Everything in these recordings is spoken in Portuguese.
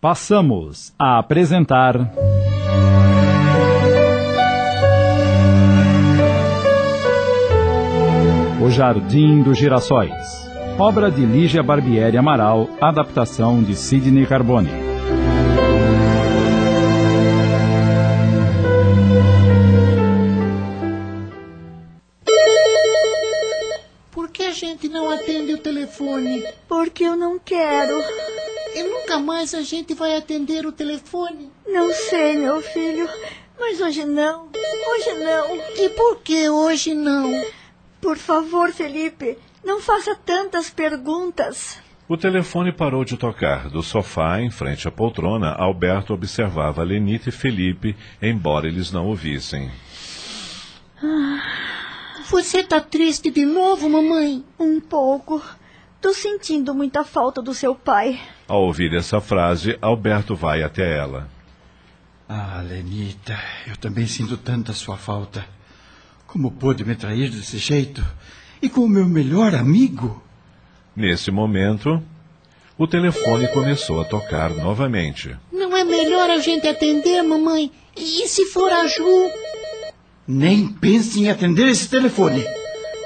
Passamos a apresentar. O Jardim dos Girassóis. Obra de Lígia Barbieri Amaral, adaptação de Sidney Carbone. Por que a gente não atende o telefone? Porque eu não quero. E nunca mais a gente vai atender o telefone? Não sei, meu filho. Mas hoje não. Hoje não. E por que hoje não? Por favor, Felipe, não faça tantas perguntas. O telefone parou de tocar. Do sofá, em frente à poltrona, Alberto observava Lenita e Felipe, embora eles não ouvissem. Você tá triste de novo, mamãe? Um pouco. Tô sentindo muita falta do seu pai. Ao ouvir essa frase, Alberto vai até ela. Ah, Lenita, eu também sinto tanta sua falta. Como pôde me trair desse jeito? E com o meu melhor amigo? Nesse momento, o telefone começou a tocar novamente. Não é melhor a gente atender, mamãe? E se for a Ju? Nem pense em atender esse telefone.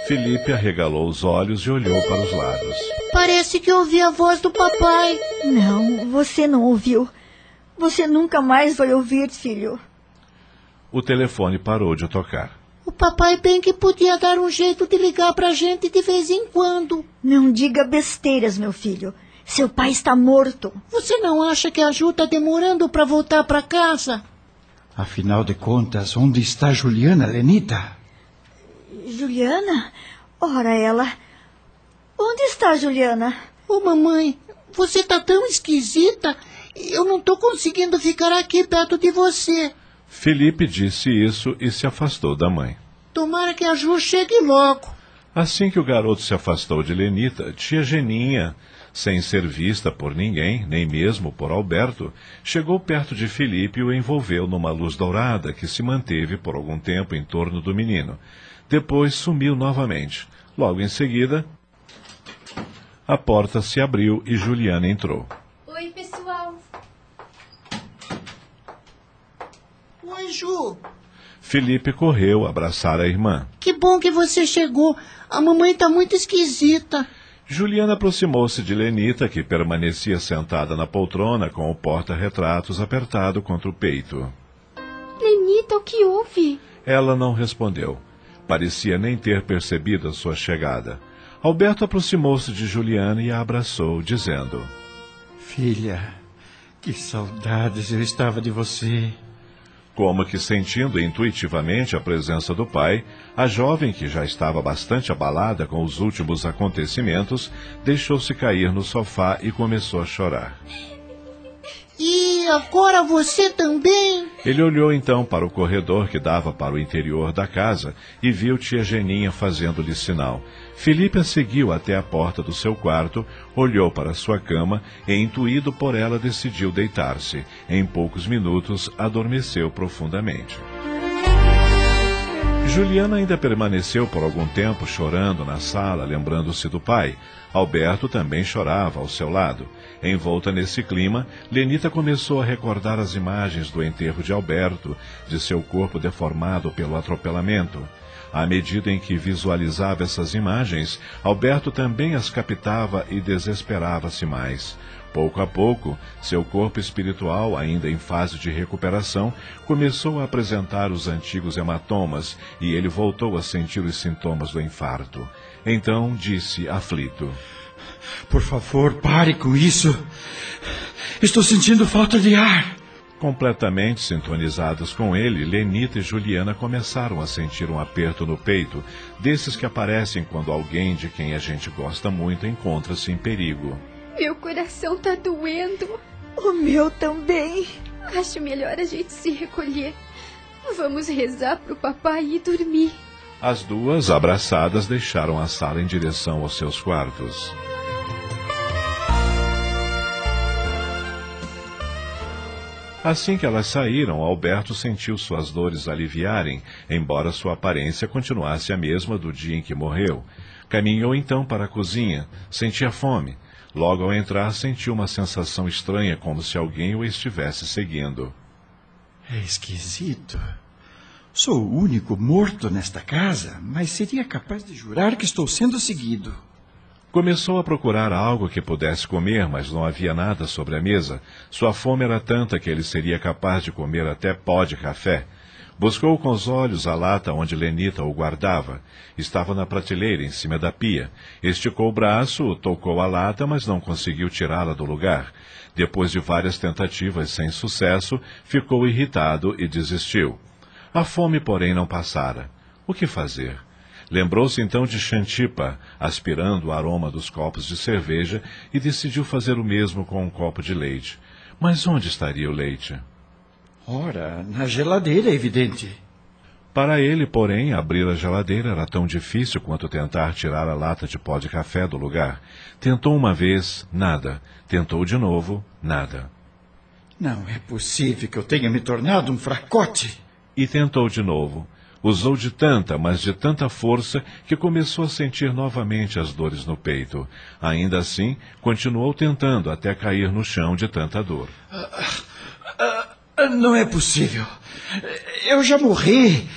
Felipe arregalou os olhos e olhou para os lados. Parece que ouvi a voz do papai. Não, você não ouviu. Você nunca mais vai ouvir, filho. O telefone parou de tocar. O papai bem que podia dar um jeito de ligar pra gente de vez em quando. Não diga besteiras, meu filho. Seu pai está morto. Você não acha que a Ju tá demorando pra voltar pra casa? Afinal de contas, onde está Juliana, Lenita? Juliana? Ora, ela. Onde está Juliana? Ô, mamãe, você tá tão esquisita. Eu não tô conseguindo ficar aqui perto de você. Felipe disse isso e se afastou da mãe. Tomara que a Ju chegue logo. Assim que o garoto se afastou de Lenita, tia Geninha, sem ser vista por ninguém, nem mesmo por Alberto, chegou perto de Felipe e o envolveu numa luz dourada que se manteve por algum tempo em torno do menino. Depois sumiu novamente. Logo em seguida, a porta se abriu e Juliana entrou. Oi, pessoal. Oi, Ju. Felipe correu abraçar a irmã. Que bom que você chegou. A mamãe tá muito esquisita. Juliana aproximou-se de Lenita, que permanecia sentada na poltrona com o porta-retratos apertado contra o peito. Lenita, o que houve? Ela não respondeu. Parecia nem ter percebido a sua chegada. Alberto aproximou-se de Juliana e a abraçou, dizendo: Filha, que saudades eu estava de você. Como que sentindo intuitivamente a presença do pai, a jovem, que já estava bastante abalada com os últimos acontecimentos, deixou-se cair no sofá e começou a chorar. E agora você também? Ele olhou então para o corredor que dava para o interior da casa e viu tia Geninha fazendo-lhe sinal. Felipe a seguiu até a porta do seu quarto, olhou para sua cama e, intuído por ela, decidiu deitar-se. Em poucos minutos, adormeceu profundamente. Juliana ainda permaneceu por algum tempo chorando na sala, lembrando-se do pai. Alberto também chorava ao seu lado. Envolta nesse clima, Lenita começou a recordar as imagens do enterro de Alberto, de seu corpo deformado pelo atropelamento. À medida em que visualizava essas imagens, Alberto também as captava e desesperava-se mais. Pouco a pouco, seu corpo espiritual, ainda em fase de recuperação, começou a apresentar os antigos hematomas e ele voltou a sentir os sintomas do infarto. Então disse aflito: Por favor, pare com isso. Estou sentindo falta de ar. Completamente sintonizadas com ele, Lenita e Juliana começaram a sentir um aperto no peito, desses que aparecem quando alguém de quem a gente gosta muito encontra-se em perigo. Meu coração tá doendo. O meu também. Acho melhor a gente se recolher. Vamos rezar pro papai e dormir. As duas, abraçadas, deixaram a sala em direção aos seus quartos. Assim que elas saíram, Alberto sentiu suas dores aliviarem, embora sua aparência continuasse a mesma do dia em que morreu. Caminhou então para a cozinha. Sentia fome. Logo ao entrar, sentiu uma sensação estranha, como se alguém o estivesse seguindo. É esquisito. Sou o único morto nesta casa, mas seria capaz de jurar que estou sendo seguido. Começou a procurar algo que pudesse comer, mas não havia nada sobre a mesa. Sua fome era tanta que ele seria capaz de comer até pó de café. Buscou com os olhos a lata onde Lenita o guardava. Estava na prateleira, em cima da pia. Esticou o braço, tocou a lata, mas não conseguiu tirá-la do lugar. Depois de várias tentativas sem sucesso, ficou irritado e desistiu. A fome, porém, não passara. O que fazer? Lembrou-se então de Xantipa, aspirando o aroma dos copos de cerveja, e decidiu fazer o mesmo com um copo de leite. Mas onde estaria o leite? Ora, na geladeira, é evidente. Para ele, porém, abrir a geladeira era tão difícil quanto tentar tirar a lata de pó de café do lugar. Tentou uma vez, nada. Tentou de novo, nada. Não é possível que eu tenha me tornado um fracote. E tentou de novo. Usou de tanta, mas de tanta força, que começou a sentir novamente as dores no peito. Ainda assim, continuou tentando até cair no chão de tanta dor. Não é possível. Eu já morri.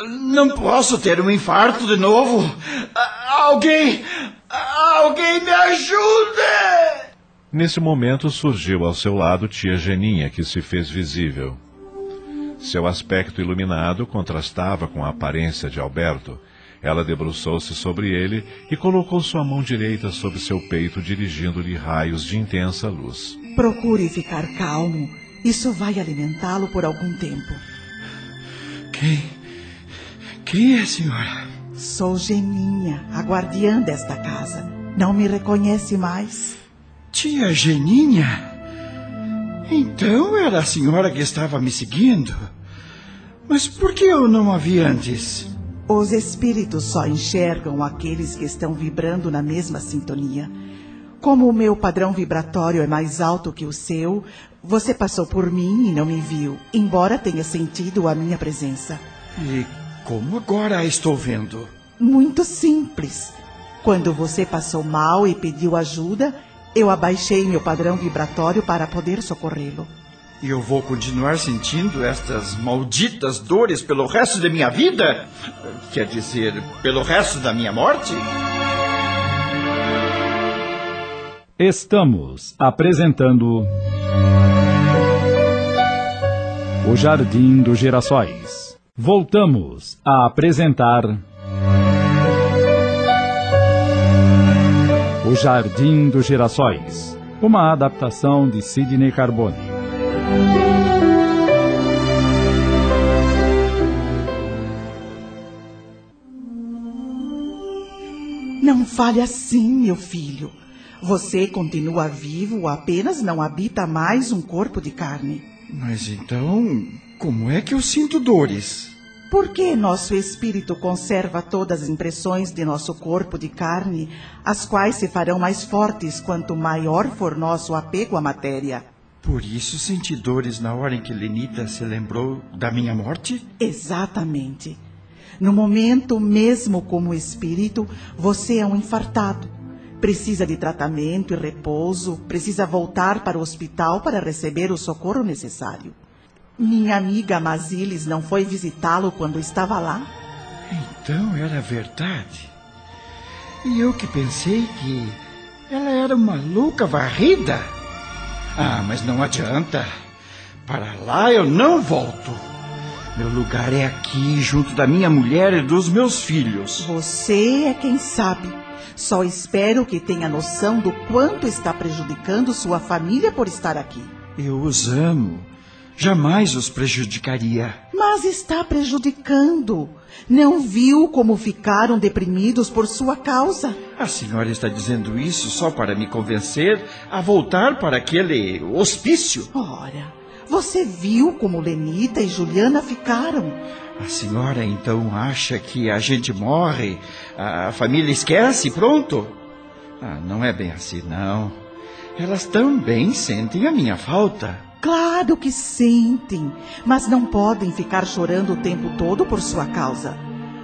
Não posso ter um infarto de novo. Alguém. Alguém me ajude! Nesse momento surgiu ao seu lado tia Geninha, que se fez visível. Seu aspecto iluminado contrastava com a aparência de Alberto. Ela debruçou-se sobre ele e colocou sua mão direita sobre seu peito, dirigindo-lhe raios de intensa luz. Procure ficar calmo. Isso vai alimentá-lo por algum tempo. Quem? Quem é, senhora? Sou Geninha, a guardiã desta casa. Não me reconhece mais? Tia Geninha? Então era a senhora que estava me seguindo. Mas por que eu não a vi antes? Os espíritos só enxergam aqueles que estão vibrando na mesma sintonia. Como o meu padrão vibratório é mais alto que o seu, você passou por mim e não me viu, embora tenha sentido a minha presença. E como agora a estou vendo? Muito simples. Quando você passou mal e pediu ajuda, eu abaixei meu padrão vibratório para poder socorrê-lo. E eu vou continuar sentindo estas malditas dores pelo resto da minha vida? Quer dizer, pelo resto da minha morte? Estamos apresentando. O Jardim dos Girassóis. Voltamos a apresentar. O Jardim dos Girassóis. Uma adaptação de Sidney Carbone. Não fale assim, meu filho. Você continua vivo, apenas não habita mais um corpo de carne. Mas então, como é que eu sinto dores? Porque nosso espírito conserva todas as impressões de nosso corpo de carne, as quais se farão mais fortes quanto maior for nosso apego à matéria. Por isso senti dores na hora em que Lenita se lembrou da minha morte? Exatamente. No momento mesmo como espírito, você é um infartado. Precisa de tratamento e repouso, precisa voltar para o hospital para receber o socorro necessário. Minha amiga Mazilis não foi visitá-lo quando estava lá? Então era verdade. E eu que pensei que ela era uma louca varrida. Ah, mas não adianta. Para lá eu não volto. Meu lugar é aqui, junto da minha mulher e dos meus filhos. Você é quem sabe. Só espero que tenha noção do quanto está prejudicando sua família por estar aqui. Eu os amo. Jamais os prejudicaria. Mas está prejudicando. Não viu como ficaram deprimidos por sua causa? A senhora está dizendo isso só para me convencer a voltar para aquele hospício? Ora, você viu como Lenita e Juliana ficaram? A senhora então acha que a gente morre, a família esquece e pronto? Ah, não é bem assim, não. Elas também sentem a minha falta. Claro que sentem, mas não podem ficar chorando o tempo todo por sua causa.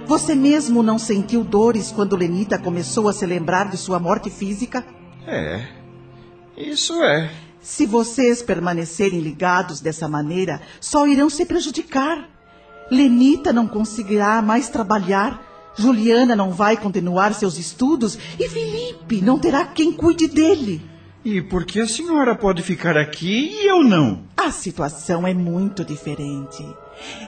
Você mesmo não sentiu dores quando Lenita começou a se lembrar de sua morte física? É, isso é. Se vocês permanecerem ligados dessa maneira, só irão se prejudicar. Lenita não conseguirá mais trabalhar, Juliana não vai continuar seus estudos e Felipe não terá quem cuide dele. E por que a senhora pode ficar aqui e eu não? A situação é muito diferente.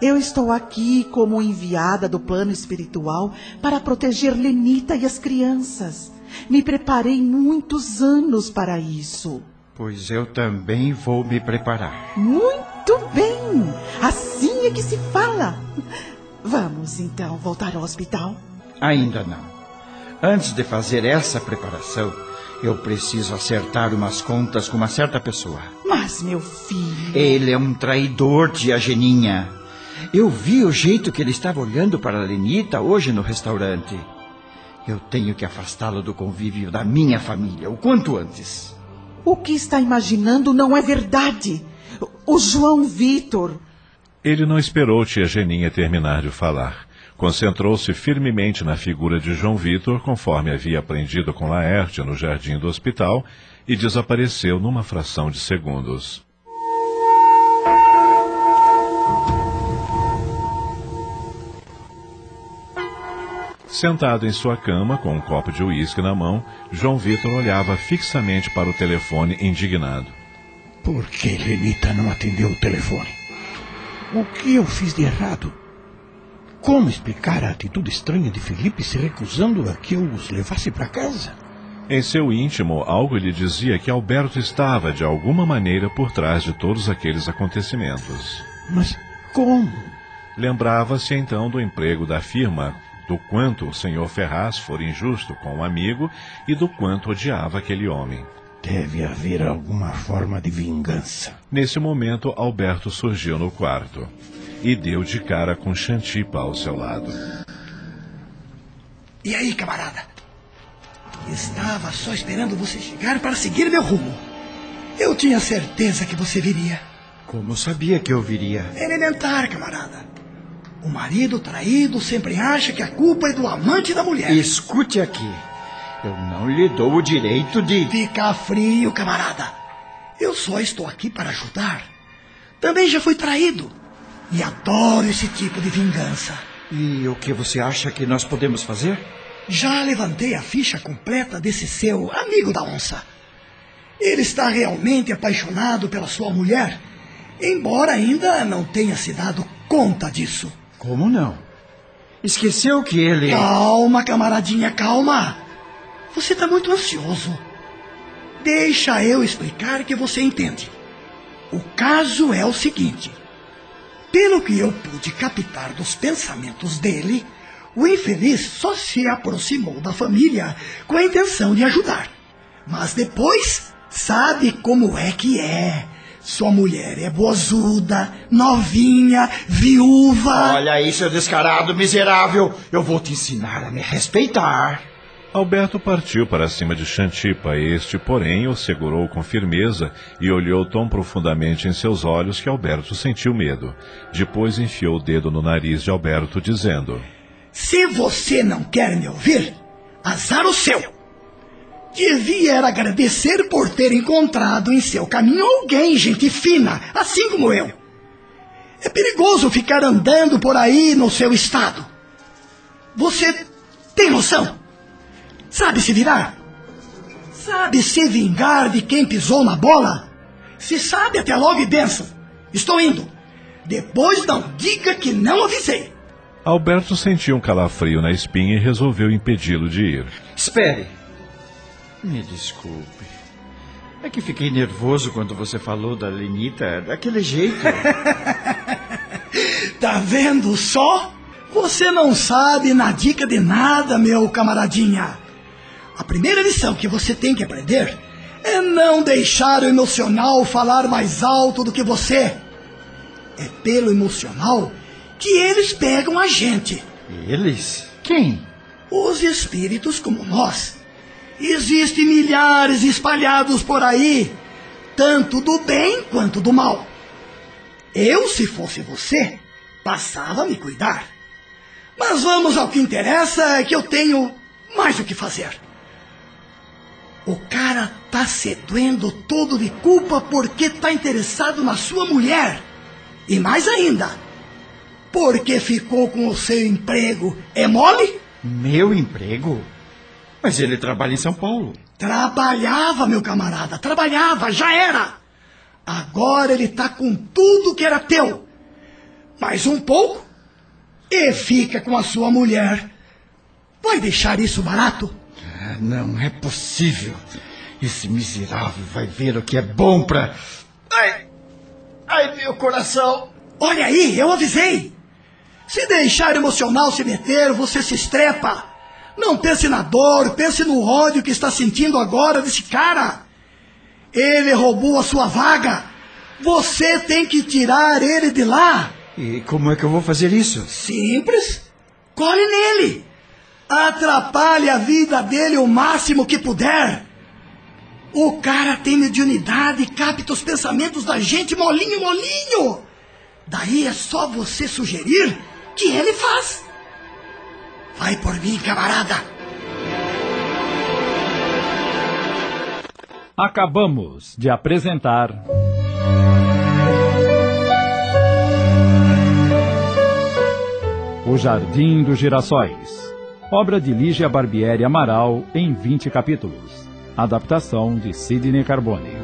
Eu estou aqui como enviada do plano espiritual para proteger Lenita e as crianças. Me preparei muitos anos para isso. Pois eu também vou me preparar. Muito bem! Assim é que se fala. Vamos então voltar ao hospital? Ainda não. Antes de fazer essa preparação, eu preciso acertar umas contas com uma certa pessoa. Mas, meu filho. Ele é um traidor, tia Geninha. Eu vi o jeito que ele estava olhando para a Lenita hoje no restaurante. Eu tenho que afastá-lo do convívio da minha família o quanto antes. O que está imaginando não é verdade. O João Vitor. Ele não esperou tia Geninha terminar de falar. Concentrou-se firmemente na figura de João Vitor, conforme havia aprendido com Laerte no jardim do hospital, e desapareceu numa fração de segundos. Sentado em sua cama, com um copo de uísque na mão, João Vitor olhava fixamente para o telefone, indignado. Por que Lenita não atendeu o telefone? O que eu fiz de errado? Como explicar a atitude estranha de Felipe se recusando a que eu os levasse para casa? Em seu íntimo, algo lhe dizia que Alberto estava, de alguma maneira, por trás de todos aqueles acontecimentos. Mas como? Lembrava-se então do emprego da firma, do quanto o senhor Ferraz fora injusto com o amigo e do quanto odiava aquele homem. Deve haver alguma forma de vingança. Nesse momento, Alberto surgiu no quarto e deu de cara com Xantipa ao seu lado. E aí, camarada? Estava só esperando você chegar para seguir meu rumo. Eu tinha certeza que você viria. Como sabia que eu viria? Elementar, camarada. O marido traído sempre acha que a culpa é do amante da mulher. Escute aqui. Eu não lhe dou o direito de. Fica frio, camarada. Eu só estou aqui para ajudar. Também já fui traído. E adoro esse tipo de vingança. E o que você acha que nós podemos fazer? Já levantei a ficha completa desse seu amigo da onça. Ele está realmente apaixonado pela sua mulher, embora ainda não tenha se dado conta disso. Como não? Esqueceu que ele. Calma, camaradinha, calma. Você está muito ansioso. Deixa eu explicar que você entende. O caso é o seguinte: pelo que eu pude captar dos pensamentos dele, o infeliz só se aproximou da família com a intenção de ajudar. Mas depois, sabe como é que é. Sua mulher é boazuda, novinha, viúva. Olha aí, seu descarado miserável. Eu vou te ensinar a me respeitar. Alberto partiu para cima de Xantipa. Este, porém, o segurou com firmeza e olhou tão profundamente em seus olhos que Alberto sentiu medo. Depois enfiou o dedo no nariz de Alberto, dizendo: Se você não quer me ouvir, azar o seu. Devia era agradecer por ter encontrado em seu caminho alguém, gente fina, assim como eu. É perigoso ficar andando por aí no seu estado. Você tem noção? Sabe se virar? Sabe se vingar de quem pisou na bola? Se sabe, até logo e benção. Estou indo. Depois não diga que não avisei. Alberto sentiu um calafrio na espinha e resolveu impedi-lo de ir. Espere. Me desculpe. É que fiquei nervoso quando você falou da Lenita daquele jeito. tá vendo só? Você não sabe na dica de nada, meu camaradinha. A primeira lição que você tem que aprender é não deixar o emocional falar mais alto do que você. É pelo emocional que eles pegam a gente. Eles? Quem? Os espíritos como nós. Existem milhares espalhados por aí, tanto do bem quanto do mal. Eu, se fosse você, passava a me cuidar. Mas vamos ao que interessa, é que eu tenho mais o que fazer. O cara tá se doendo todo de culpa porque tá interessado na sua mulher. E mais ainda, porque ficou com o seu emprego. É mole? Meu emprego? Mas ele trabalha em São Paulo. Trabalhava, meu camarada, trabalhava, já era. Agora ele tá com tudo que era teu. Mais um pouco e fica com a sua mulher. Vai deixar isso barato? Ah, não é possível. Esse miserável vai ver o que é bom pra. Ai! Ai, meu coração! Olha aí, eu avisei! Se deixar emocional se meter, você se estrepa. Não pense na dor, pense no ódio que está sentindo agora desse cara. Ele roubou a sua vaga. Você tem que tirar ele de lá. E como é que eu vou fazer isso? Simples. Colhe nele. Atrapalhe a vida dele o máximo que puder. O cara tem mediunidade e capta os pensamentos da gente molinho, molinho. Daí é só você sugerir que ele faz. Vai por mim, camarada. Acabamos de apresentar. O Jardim dos Girassóis. Obra de Lígia Barbieri Amaral em 20 capítulos. Adaptação de Sidney Carbone.